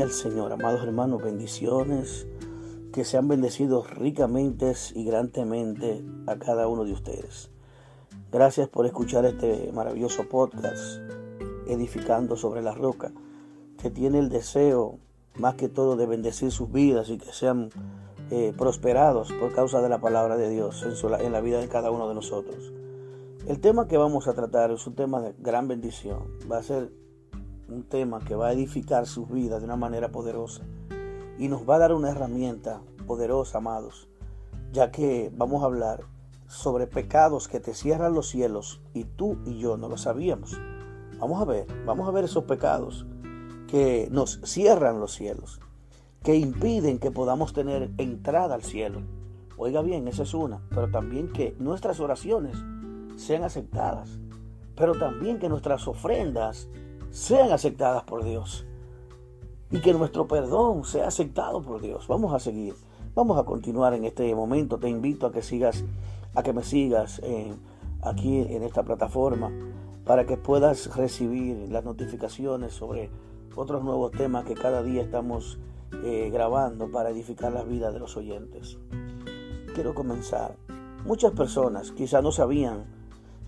Al Señor, amados hermanos, bendiciones, que sean bendecidos ricamente y grandemente a cada uno de ustedes. Gracias por escuchar este maravilloso podcast, Edificando sobre la Roca, que tiene el deseo, más que todo, de bendecir sus vidas y que sean eh, prosperados por causa de la palabra de Dios en la vida de cada uno de nosotros. El tema que vamos a tratar es un tema de gran bendición. Va a ser un tema que va a edificar sus vidas de una manera poderosa y nos va a dar una herramienta poderosa, amados, ya que vamos a hablar sobre pecados que te cierran los cielos y tú y yo no lo sabíamos. Vamos a ver, vamos a ver esos pecados que nos cierran los cielos, que impiden que podamos tener entrada al cielo. Oiga bien, esa es una, pero también que nuestras oraciones sean aceptadas, pero también que nuestras ofrendas sean aceptadas por Dios y que nuestro perdón sea aceptado por Dios. Vamos a seguir, vamos a continuar en este momento. Te invito a que sigas, a que me sigas aquí en esta plataforma para que puedas recibir las notificaciones sobre otros nuevos temas que cada día estamos eh, grabando para edificar las vidas de los oyentes. Quiero comenzar. Muchas personas quizás no sabían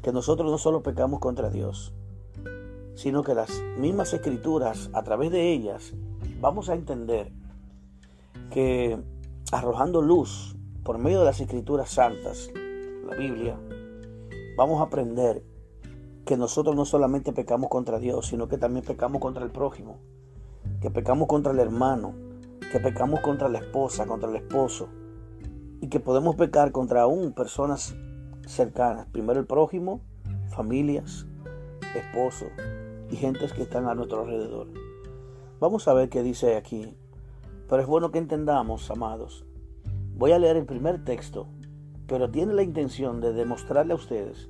que nosotros no solo pecamos contra Dios, sino que las mismas escrituras, a través de ellas, vamos a entender que arrojando luz por medio de las escrituras santas, la Biblia, vamos a aprender que nosotros no solamente pecamos contra Dios, sino que también pecamos contra el prójimo, que pecamos contra el hermano, que pecamos contra la esposa, contra el esposo, y que podemos pecar contra aún personas cercanas. Primero el prójimo, familias, esposo, y gentes que están a nuestro alrededor. Vamos a ver qué dice aquí. Pero es bueno que entendamos, amados. Voy a leer el primer texto, pero tiene la intención de demostrarle a ustedes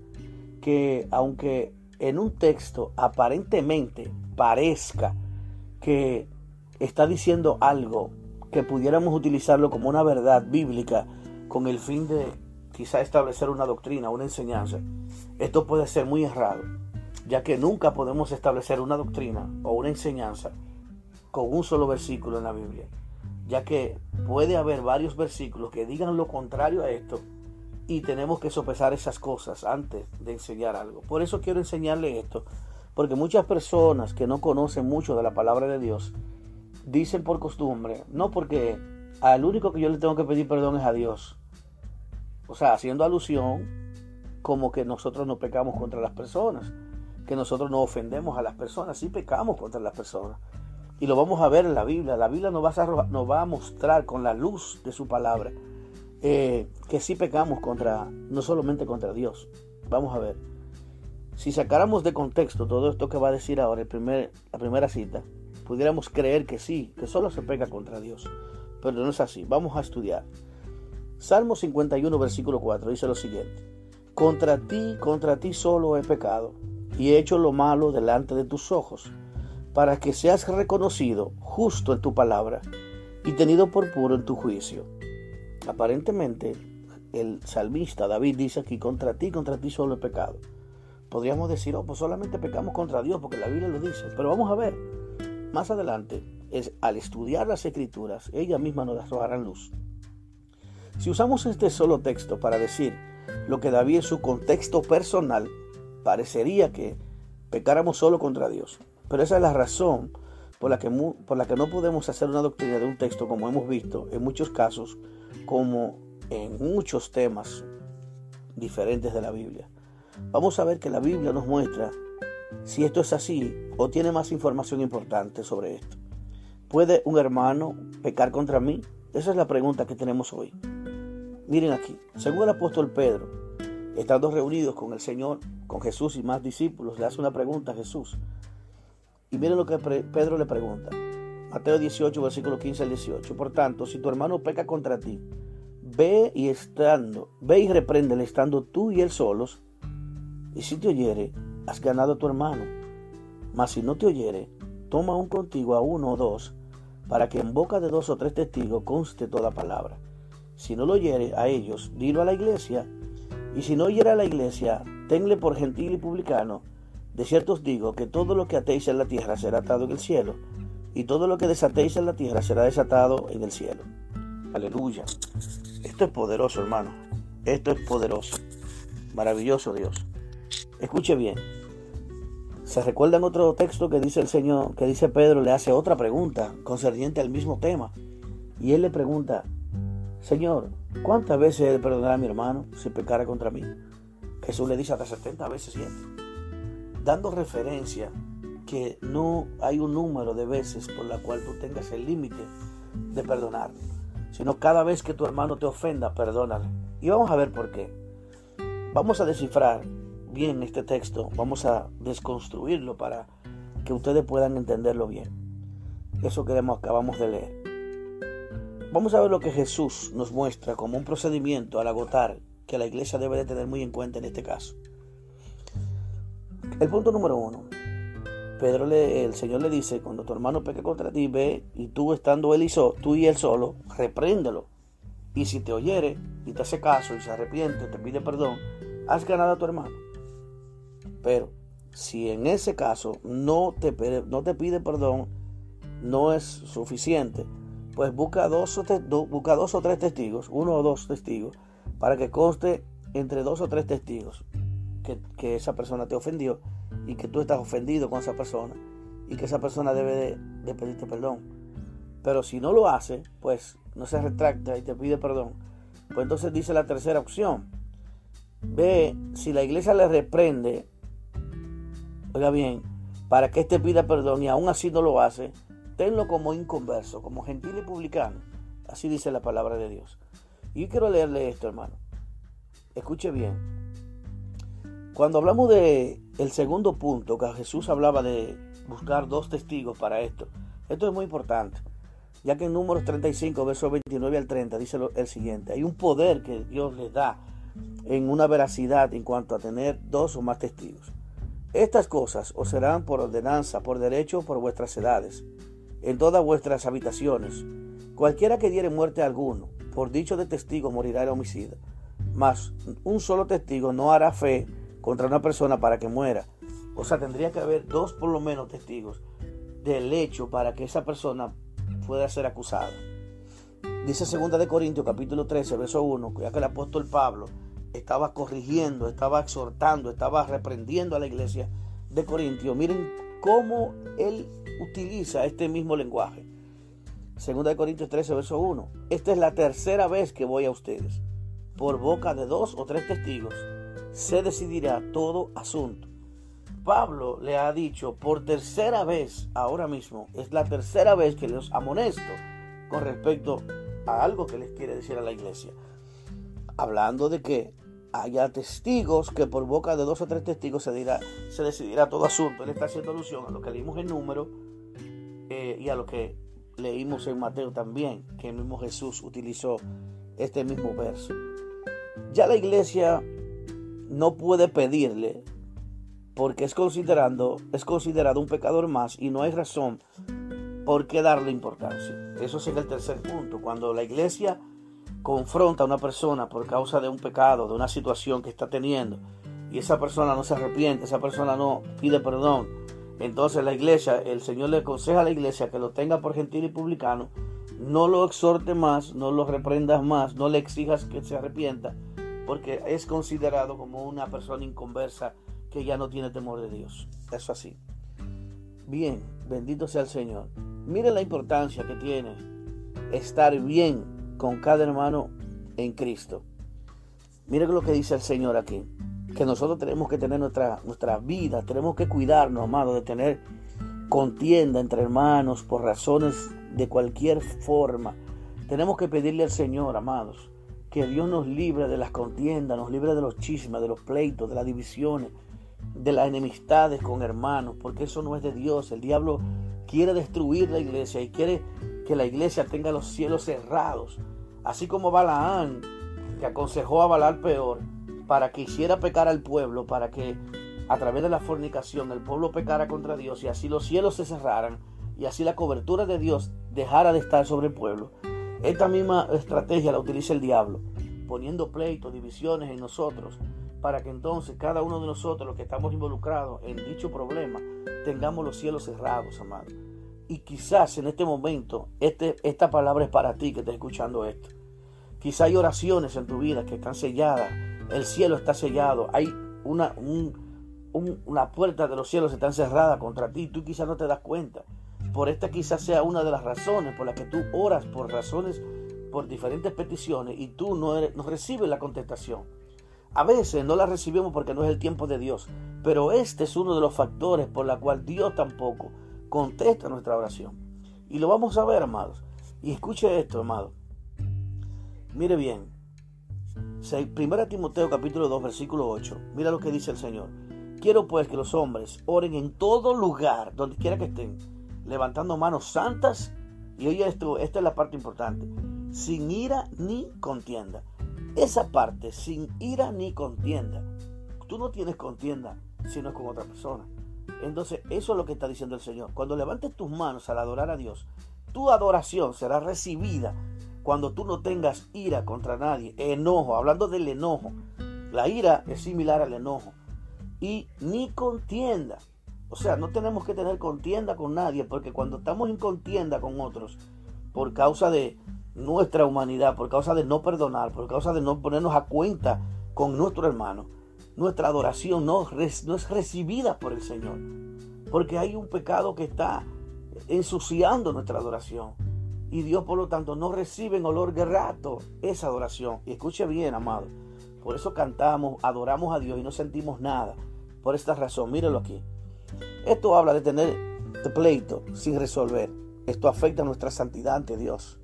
que aunque en un texto aparentemente parezca que está diciendo algo que pudiéramos utilizarlo como una verdad bíblica con el fin de quizá establecer una doctrina, una enseñanza, esto puede ser muy errado ya que nunca podemos establecer una doctrina o una enseñanza con un solo versículo en la Biblia, ya que puede haber varios versículos que digan lo contrario a esto y tenemos que sopesar esas cosas antes de enseñar algo. Por eso quiero enseñarle esto, porque muchas personas que no conocen mucho de la palabra de Dios dicen por costumbre, no porque al único que yo le tengo que pedir perdón es a Dios. O sea, haciendo alusión como que nosotros no pecamos contra las personas que nosotros no ofendemos a las personas, sí pecamos contra las personas. Y lo vamos a ver en la Biblia. La Biblia nos va a, mostrar con la luz de su palabra eh, que sí pecamos contra, no solamente contra Dios. Vamos a ver. Si sacáramos de contexto todo esto que va a decir ahora la primera cita, pudiéramos creer que sí, que solo se peca contra Dios. Pero no es así. Vamos a estudiar. Salmo 51, versículo 4 dice lo siguiente. Contra ti, contra ti solo he pecado y he hecho lo malo delante de tus ojos, para que seas reconocido justo en tu palabra y tenido por puro en tu juicio. Aparentemente, el salmista David dice aquí, contra ti, contra ti solo he pecado. Podríamos decir, oh, pues solamente pecamos contra Dios, porque la Biblia lo dice. Pero vamos a ver, más adelante, es, al estudiar las escrituras, ella misma nos arrojarán luz. Si usamos este solo texto para decir lo que David en su contexto personal parecería que pecáramos solo contra Dios. Pero esa es la razón por la, que, por la que no podemos hacer una doctrina de un texto como hemos visto en muchos casos, como en muchos temas diferentes de la Biblia. Vamos a ver que la Biblia nos muestra si esto es así o tiene más información importante sobre esto. ¿Puede un hermano pecar contra mí? Esa es la pregunta que tenemos hoy. Miren aquí, según el apóstol Pedro, estando reunidos con el Señor, con Jesús y más discípulos, le hace una pregunta a Jesús. Y miren lo que Pedro le pregunta. Mateo 18, versículo 15 al 18. Por tanto, si tu hermano peca contra ti, ve y estando, ve y repréndele estando tú y él solos, y si te oyere, has ganado a tu hermano. Mas si no te oyere, toma un contigo a uno o dos, para que en boca de dos o tres testigos conste toda palabra. Si no lo oyere a ellos, dilo a la iglesia, y si no oyera la iglesia, tenle por gentil y publicano. De cierto os digo que todo lo que atéis en la tierra será atado en el cielo, y todo lo que desatéis en la tierra será desatado en el cielo. Aleluya. Esto es poderoso, hermano. Esto es poderoso. Maravilloso Dios. Escuche bien. ¿Se recuerdan otro texto que dice el Señor, que dice Pedro, le hace otra pregunta concerniente al mismo tema? Y él le pregunta, Señor, ¿cuántas veces he de a mi hermano si pecara contra mí? Jesús le dice hasta 70 veces 7. Dando referencia que no hay un número de veces por la cual tú tengas el límite de perdonar, sino cada vez que tu hermano te ofenda, perdónale. Y vamos a ver por qué. Vamos a descifrar bien este texto, vamos a desconstruirlo para que ustedes puedan entenderlo bien. Eso que acabamos de leer. Vamos a ver lo que Jesús nos muestra como un procedimiento al agotar que la iglesia debe de tener muy en cuenta en este caso. El punto número uno. Pedro le, el Señor le dice, cuando tu hermano peque contra ti, ve y tú estando él y tú y él solo, repréndelo. Y si te oyere y te hace caso y se arrepiente, te pide perdón, has ganado a tu hermano. Pero si en ese caso no te, no te pide perdón, no es suficiente, pues busca dos, o busca dos o tres testigos, uno o dos testigos, para que conste entre dos o tres testigos que, que esa persona te ofendió y que tú estás ofendido con esa persona y que esa persona debe de, pedirte perdón. Pero si no lo hace, pues no se retracta y te pide perdón. Pues entonces dice la tercera opción. Ve si la iglesia le reprende, oiga bien, para que éste pida perdón y aún así no lo hace, tenlo como inconverso, como gentil y publicano. Así dice la palabra de Dios. Y quiero leerle esto, hermano. Escuche bien. Cuando hablamos de el segundo punto, que Jesús hablaba de buscar dos testigos para esto, esto es muy importante, ya que en Números 35, versos 29 al 30, dice el siguiente, hay un poder que Dios les da en una veracidad en cuanto a tener dos o más testigos. Estas cosas os serán por ordenanza, por derecho, por vuestras edades, en todas vuestras habitaciones. Cualquiera que diere muerte a alguno, por dicho de testigo morirá el homicida. Mas un solo testigo no hará fe contra una persona para que muera. O sea, tendría que haber dos por lo menos testigos del hecho para que esa persona pueda ser acusada. Dice 2 de Corintios capítulo 13, verso 1, ya que el apóstol Pablo estaba corrigiendo, estaba exhortando, estaba reprendiendo a la iglesia de Corintios. Miren cómo él utiliza este mismo lenguaje. 2 de Corintios 13, verso 1. Esta es la tercera vez que voy a ustedes, por boca de dos o tres testigos se decidirá todo asunto. Pablo le ha dicho por tercera vez, ahora mismo, es la tercera vez que los amonesto con respecto a algo que les quiere decir a la iglesia. Hablando de que haya testigos, que por boca de dos o tres testigos se, dirá, se decidirá todo asunto. Él está haciendo alusión a lo que leímos en número eh, y a lo que leímos en Mateo también, que el mismo Jesús utilizó este mismo verso. Ya la iglesia no puede pedirle porque es, considerando, es considerado un pecador más y no hay razón por qué darle importancia. Eso es el tercer punto. Cuando la iglesia confronta a una persona por causa de un pecado, de una situación que está teniendo, y esa persona no se arrepiente, esa persona no pide perdón, entonces la iglesia, el Señor le aconseja a la iglesia que lo tenga por gentil y publicano, no lo exhorte más, no lo reprendas más, no le exijas que se arrepienta, porque es considerado como una persona inconversa que ya no tiene temor de Dios. Eso así. Bien, bendito sea el Señor. Miren la importancia que tiene estar bien con cada hermano en Cristo. Miren lo que dice el Señor aquí. Que nosotros tenemos que tener nuestra, nuestra vida, tenemos que cuidarnos, amados, de tener contienda entre hermanos por razones de cualquier forma. Tenemos que pedirle al Señor, amados, que Dios nos libre de las contiendas, nos libre de los chismes, de los pleitos, de las divisiones, de las enemistades con hermanos, porque eso no es de Dios. El diablo quiere destruir la iglesia y quiere que la iglesia tenga los cielos cerrados. Así como Balaán, que aconsejó a Balar peor, para que hiciera pecar al pueblo, para que a través de la fornicación el pueblo pecara contra Dios y así los cielos se cerraran y así la cobertura de Dios dejara de estar sobre el pueblo. Esta misma estrategia la utiliza el diablo, poniendo pleitos, divisiones en nosotros, para que entonces cada uno de nosotros, los que estamos involucrados en dicho problema, tengamos los cielos cerrados, amado. Y quizás en este momento, este, esta palabra es para ti que estás escuchando esto. Quizá hay oraciones en tu vida que están selladas, el cielo está sellado, hay una, una puerta de los cielos está cerrada contra ti, tú quizás no te das cuenta. Por esta quizás sea una de las razones por las que tú oras por razones, por diferentes peticiones y tú no, no recibes la contestación. A veces no la recibimos porque no es el tiempo de Dios, pero este es uno de los factores por la cual Dios tampoco contesta nuestra oración. Y lo vamos a ver, amados. Y escuche esto, amado. Mire bien. Primera Timoteo capítulo 2, versículo 8. Mira lo que dice el Señor. Quiero pues que los hombres oren en todo lugar, donde quiera que estén, levantando manos santas. Y oye esto, esta es la parte importante. Sin ira ni contienda. Esa parte, sin ira ni contienda. Tú no tienes contienda si no es con otra persona. Entonces, eso es lo que está diciendo el Señor. Cuando levantes tus manos al adorar a Dios, tu adoración será recibida cuando tú no tengas ira contra nadie, enojo, hablando del enojo. La ira es similar al enojo. Y ni contienda. O sea, no tenemos que tener contienda con nadie, porque cuando estamos en contienda con otros, por causa de nuestra humanidad, por causa de no perdonar, por causa de no ponernos a cuenta con nuestro hermano, nuestra adoración no, no es recibida por el Señor. Porque hay un pecado que está ensuciando nuestra adoración. Y Dios, por lo tanto, no recibe en olor grato esa adoración. Y escuche bien, amado. Por eso cantamos, adoramos a Dios y no sentimos nada. Por esta razón, mírelo aquí. Esto habla de tener pleito sin resolver. Esto afecta nuestra santidad ante Dios.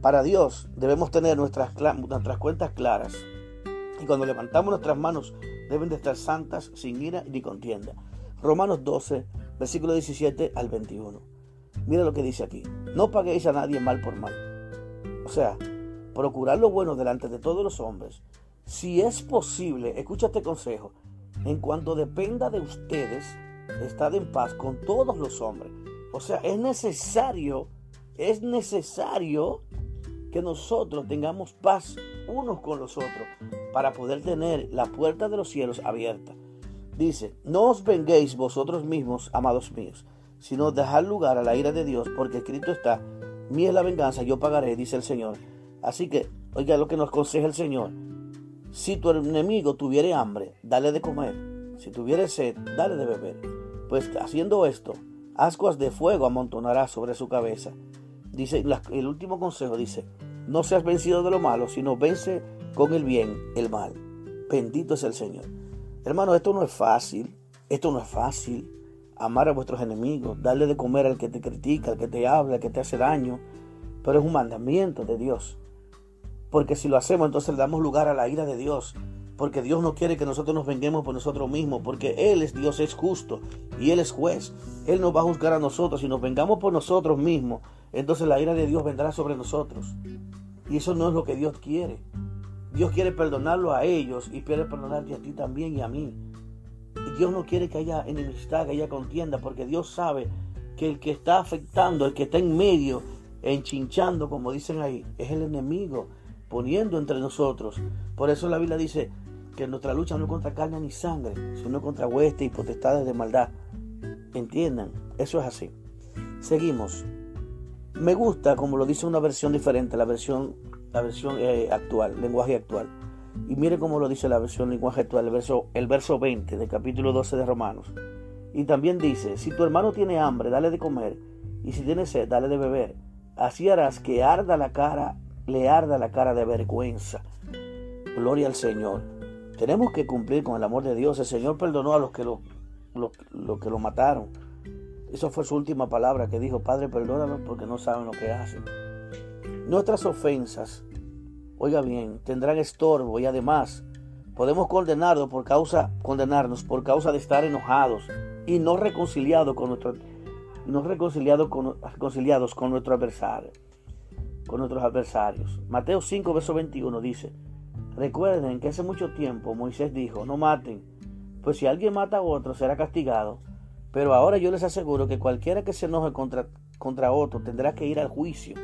Para Dios debemos tener nuestras, nuestras cuentas claras. Y cuando levantamos nuestras manos, deben de estar santas, sin ira ni contienda. Romanos 12, versículo 17 al 21. Mira lo que dice aquí. No paguéis a nadie mal por mal. O sea, procurar lo bueno delante de todos los hombres. Si es posible, escucha este consejo. En cuanto dependa de ustedes, estad en paz con todos los hombres. O sea, es necesario, es necesario que nosotros tengamos paz unos con los otros para poder tener la puerta de los cielos abierta. Dice, no os venguéis vosotros mismos, amados míos, sino dejad lugar a la ira de Dios, porque escrito está, mía es la venganza, yo pagaré, dice el Señor. Así que, oiga lo que nos aconseja el Señor. Si tu enemigo tuviere hambre, dale de comer. Si tuviere sed, dale de beber. Pues haciendo esto, ascuas de fuego amontonará sobre su cabeza. Dice, el último consejo dice, no seas vencido de lo malo, sino vence con el bien el mal. Bendito es el Señor. Hermano, esto no es fácil. Esto no es fácil. Amar a vuestros enemigos, darle de comer al que te critica, al que te habla, al que te hace daño. Pero es un mandamiento de Dios. Porque si lo hacemos, entonces le damos lugar a la ira de Dios. Porque Dios no quiere que nosotros nos venguemos por nosotros mismos. Porque Él es Dios, es justo. Y Él es juez. Él nos va a juzgar a nosotros. Si nos vengamos por nosotros mismos, entonces la ira de Dios vendrá sobre nosotros. Y eso no es lo que Dios quiere. Dios quiere perdonarlo a ellos y quiere perdonarte a ti también y a mí. Y Dios no quiere que haya enemistad, que haya contienda, porque Dios sabe que el que está afectando, el que está en medio, enchinchando, como dicen ahí, es el enemigo, poniendo entre nosotros. Por eso la Biblia dice que nuestra lucha no es contra carne ni sangre, sino contra huestes y potestades de maldad. Entiendan, eso es así. Seguimos. Me gusta, como lo dice una versión diferente, la versión, la versión eh, actual, lenguaje actual. Y mire cómo lo dice la versión lenguaje actual, el verso, el verso 20 del capítulo 12 de Romanos. Y también dice, si tu hermano tiene hambre, dale de comer, y si tiene sed, dale de beber. Así harás que arda la cara, le arda la cara de vergüenza. Gloria al Señor. Tenemos que cumplir con el amor de Dios. El Señor perdonó a los que lo, lo que lo mataron. Esa fue su última palabra que dijo, Padre, perdónanos porque no saben lo que hacen. Nuestras ofensas, oiga bien, tendrán estorbo y además podemos condenarnos por causa, condenarnos por causa de estar enojados y no reconciliados con nuestro, no reconciliados con, reconciliados con nuestro adversario, con nuestros adversarios. Mateo 5, verso 21 dice, recuerden que hace mucho tiempo Moisés dijo, no maten, pues si alguien mata a otro será castigado pero ahora yo les aseguro que cualquiera que se enoje contra, contra otro tendrá que ir al juicio.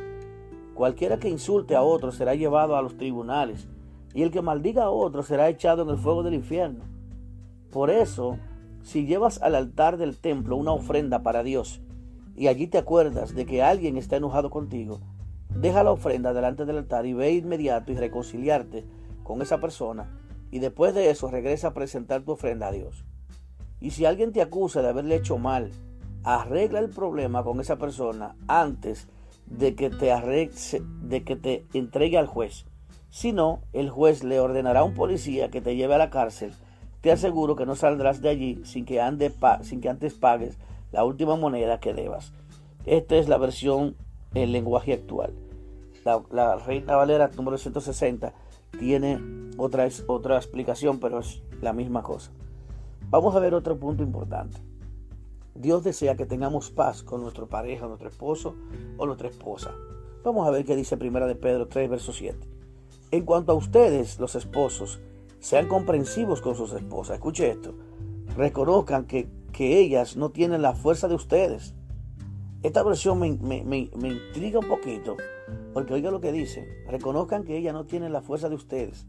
Cualquiera que insulte a otro será llevado a los tribunales. Y el que maldiga a otro será echado en el fuego del infierno. Por eso, si llevas al altar del templo una ofrenda para Dios, y allí te acuerdas de que alguien está enojado contigo, deja la ofrenda delante del altar y ve inmediato y reconciliarte con esa persona y después de eso regresa a presentar tu ofrenda a Dios. Y si alguien te acusa de haberle hecho mal, arregla el problema con esa persona antes de que te, arregle, de que te entregue al juez. Si no, el juez le ordenará a un policía que te lleve a la cárcel. Te aseguro que no saldrás de allí sin que, sin que antes pagues la última moneda que debas. Esta es la versión en lenguaje actual. La, la Reina Valera número 160 tiene otra, otra explicación, pero es la misma cosa. Vamos a ver otro punto importante. Dios desea que tengamos paz con nuestra pareja, nuestro esposo o nuestra esposa. Vamos a ver qué dice Primera de Pedro 3, verso 7. En cuanto a ustedes, los esposos, sean comprensivos con sus esposas. Escuche esto. Reconozcan que, que ellas no tienen la fuerza de ustedes. Esta versión me, me, me intriga un poquito, porque oiga lo que dice. Reconozcan que ellas no tienen la fuerza de ustedes,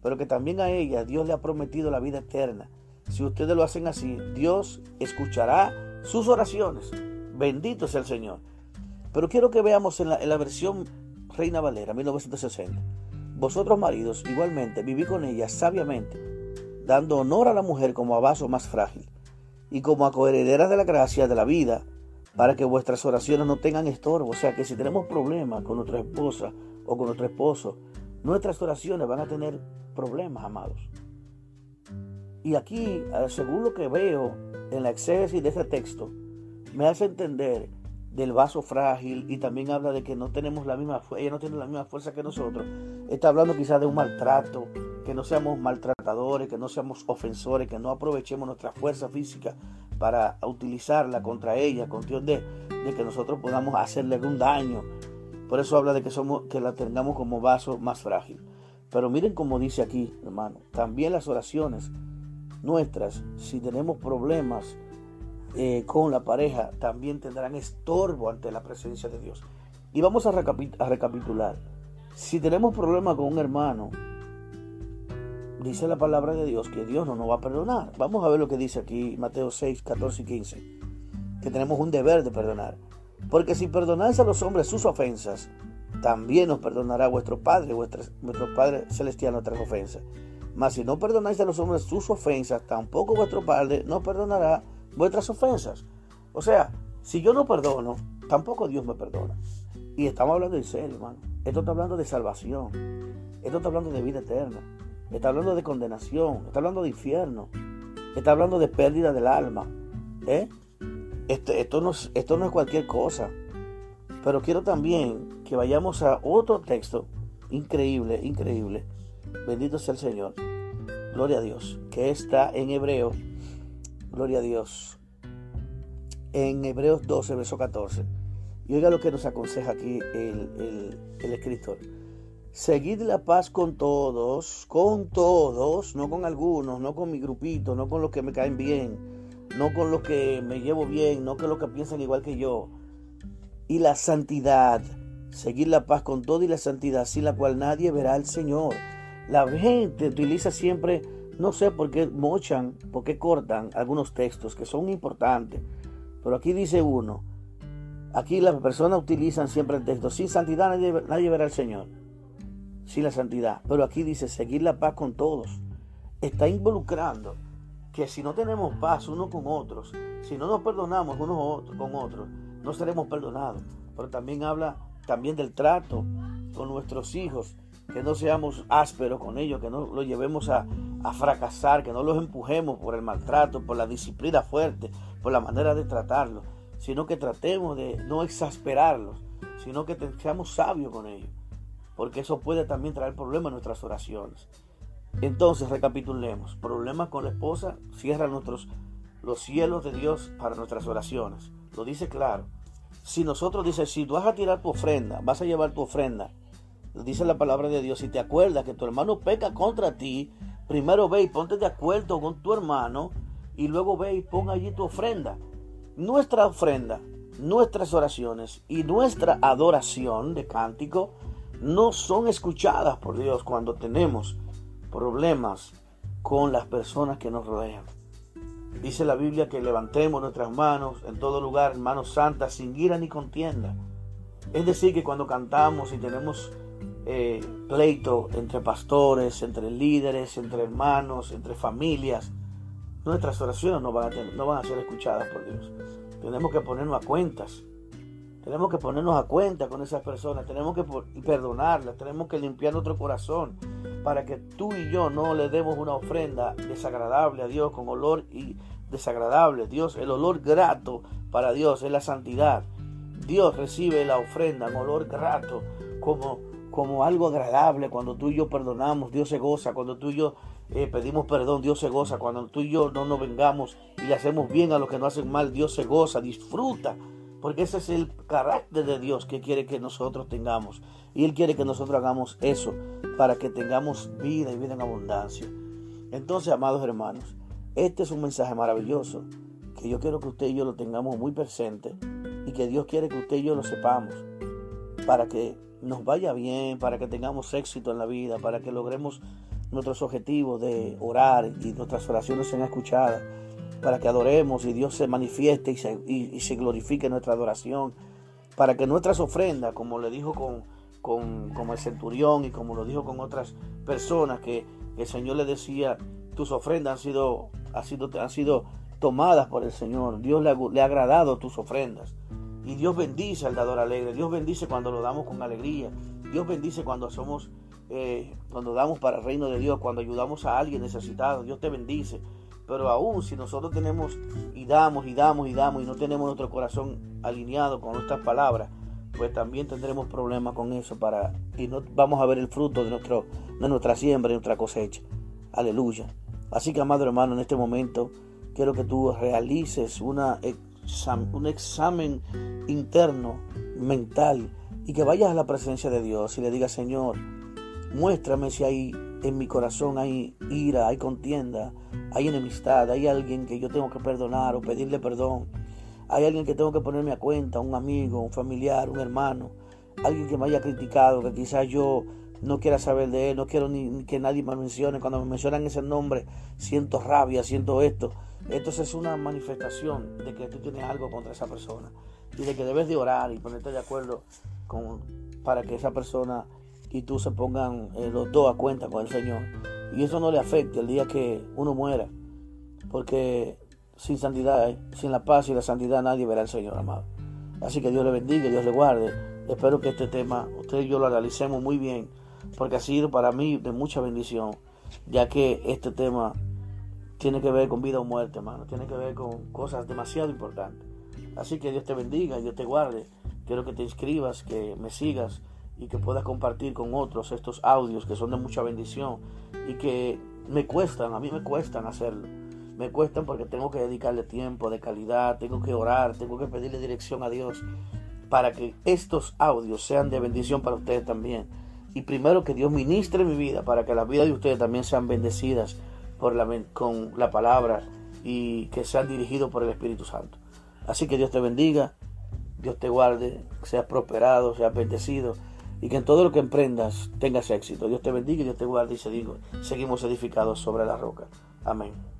pero que también a ella Dios le ha prometido la vida eterna si ustedes lo hacen así, Dios escuchará sus oraciones. Bendito sea el Señor. Pero quiero que veamos en la, versión Reina Valera, 1960. Vosotros maridos, igualmente, viví con ella sabiamente, dando honor a la mujer como a vaso más frágil y como a coherederas de la gracia de la vida, para que vuestras oraciones no tengan estorbo. O sea que si tenemos problemas con nuestra esposa o con nuestro esposo, nuestras oraciones van a tener problemas, amados. Y aquí, eh, según lo que veo en la exégesis de este texto, me hace entender del vaso frágil y también habla de que no tenemos la misma ella no tiene la misma fuerza que nosotros. Está hablando quizás de un maltrato, que no seamos maltratadores, que no seamos ofensores, que no aprovechemos nuestra fuerza física para utilizarla contra ella, con Dios de, de que nosotros podamos hacerle algún daño. Por eso habla de que somos que la tengamos como vaso más frágil. Pero miren como dice aquí, hermano, también las oraciones nuestras, si tenemos problemas eh, con la pareja, también tendrán estorbo ante la presencia de Dios. Y vamos a, recapitular. Si tenemos problemas con un hermano, dice la palabra de Dios que Dios no nos va a perdonar. Vamos a ver lo que dice aquí Mateo 6, 14 y 15. Que tenemos un deber de perdonar. Porque si perdonáis a los hombres sus ofensas, también nos perdonará vuestro Padre, vuestro Padre Celestial nuestras ofensas. Mas si no perdonáis a los hombres sus ofensas, tampoco vuestro Padre no perdonará vuestras ofensas. O sea, si yo no perdono, tampoco Dios me perdona. Y estamos hablando en serio, hermano. Esto está hablando de salvación. Esto está hablando de vida eterna. Está hablando de condenación. Está hablando de infierno. Está hablando de pérdida del alma. ¿eh? Este, esto, esto no es cualquier cosa. Pero quiero también que vayamos a otro texto increíble, increíble, Bendito sea el Señor. Gloria a Dios. Que está en Hebreo. Gloria a Dios. En Hebreos 12, verso 14. Y oiga lo que nos aconseja aquí el, escritor. Seguid la paz con todos, con todos, no con algunos, no con mi grupito, no con los que me caen bien, no con los que me llevo bien, no con los que piensan igual que yo. Y la santidad, seguir la paz con todo y la santidad, sin la cual nadie verá al Señor. La gente utiliza siempre, no sé por qué mochan, por qué cortan algunos textos que son importantes. Pero aquí dice uno, aquí las personas utilizan siempre el texto, sin santidad nadie, verá al Señor. Sin la santidad. Pero aquí dice, seguir la paz con todos. Está involucrando que si no tenemos paz unos con otros, si no nos perdonamos unos con otros, no seremos perdonados. Pero también habla también del trato con nuestros hijos, que no seamos ásperos con ellos, que no los llevemos a, fracasar, que no los empujemos por el maltrato, por la disciplina fuerte, por la manera de tratarlos, sino que tratemos de no exasperarlos, sino que seamos sabios con ellos, porque eso puede también traer problemas en nuestras oraciones. Entonces, recapitulemos, problemas con la esposa, cierra nuestros, los cielos de Dios para nuestras oraciones. Lo dice claro. Si nosotros dice, si tú vas a tirar tu ofrenda, vas a llevar tu ofrenda dice la palabra de Dios, si te acuerdas que tu hermano peca contra ti, primero ve y ponte de acuerdo con tu hermano y luego ve y pon allí tu ofrenda. Nuestra ofrenda, nuestras oraciones y nuestra adoración de cántico no son escuchadas por Dios cuando tenemos problemas con las personas que nos rodean. Dice la Biblia que levantemos nuestras manos en todo lugar, manos santas, sin ira ni contienda. Es decir, que cuando cantamos y tenemos eh, pleito entre pastores, entre líderes, entre hermanos, entre familias, nuestras oraciones no van, a no van a ser escuchadas por Dios. Tenemos que ponernos a cuentas. Tenemos que ponernos a cuenta con esas personas, tenemos que perdonarlas, tenemos que limpiar nuestro corazón para que tú y yo no le demos una ofrenda desagradable a Dios con olor y desagradable. Dios, el olor grato para Dios es la santidad. Dios recibe la ofrenda en olor grato como, como algo agradable cuando tú y yo perdonamos, Dios se goza, cuando tú y yo eh, pedimos perdón, Dios se goza, cuando tú y yo no nos vengamos y le hacemos bien a los que no hacen mal, Dios se goza, disfruta porque ese es el carácter de Dios que quiere que nosotros tengamos. Y Él quiere que nosotros hagamos eso para que tengamos vida y vida en abundancia. Entonces, amados hermanos, este es un mensaje maravilloso que yo quiero que usted y yo lo tengamos muy presente y que Dios quiere que usted y yo lo sepamos para que nos vaya bien, para que tengamos éxito en la vida, para que logremos nuestros objetivos de orar y nuestras oraciones sean escuchadas para que adoremos y Dios se manifieste y se, y, se glorifique nuestra adoración, para que nuestras ofrendas, como le dijo con, con, el centurión y como lo dijo con otras personas, que el Señor le decía, tus ofrendas han sido, han sido, han sido tomadas por el Señor, Dios le ha, agradado tus ofrendas. Y Dios bendice al dador alegre, Dios bendice cuando lo damos con alegría, Dios bendice cuando somos, eh, cuando damos para el reino de Dios, cuando ayudamos a alguien necesitado, Dios te bendice. Pero aún si nosotros tenemos y damos y damos y damos y no tenemos nuestro corazón alineado con nuestras palabras, pues también tendremos problemas con eso para y no vamos a ver el fruto de nuestro de nuestra siembra y nuestra cosecha. Aleluya. Así que amado hermano, en este momento quiero que tú realices una un examen interno mental y que vayas a la presencia de Dios y le digas, Señor, muéstrame si hay en mi corazón hay ira, hay contienda, hay enemistad, hay alguien que yo tengo que perdonar o pedirle perdón, hay alguien que tengo que ponerme a cuenta, un amigo, un familiar, un hermano, alguien que me haya criticado, que quizás yo no quiera saber de él, no quiero ni, que nadie me mencione, cuando me mencionan ese nombre siento rabia, siento esto. Entonces es una manifestación de que tú tienes algo contra esa persona y de que debes de orar y ponerte de acuerdo con, para que esa persona y tú se pongan eh, los dos a cuenta con el Señor. Y eso no le afecte el día que uno muera. Porque sin santidad, sin la paz y la santidad nadie verá al Señor, amado. Así que Dios le bendiga, Dios le guarde. Espero que este tema usted y yo lo analicemos muy bien, porque ha sido para mí de mucha bendición, ya que este tema tiene que ver con vida o muerte, hermano. Tiene que ver con cosas demasiado importantes. Así que Dios te bendiga, Dios te guarde. Quiero que te inscribas, que me sigas y que puedas compartir con otros estos audios que son de mucha bendición y que me cuestan, a mí me cuestan hacerlo. Me cuestan porque tengo que dedicarle tiempo de calidad, tengo que orar, tengo que pedirle dirección a Dios para que estos audios sean de bendición para ustedes también. Y primero que Dios ministre mi vida para que la vida de ustedes también sean bendecidas por la, con la palabra y que sean dirigidos por el Espíritu Santo. Así que Dios te bendiga, Dios te guarde, seas prosperado, seas bendecido y que en todo lo que emprendas tengas éxito. Dios te bendiga y Dios te guarde y seguimos edificados sobre la roca. Amén.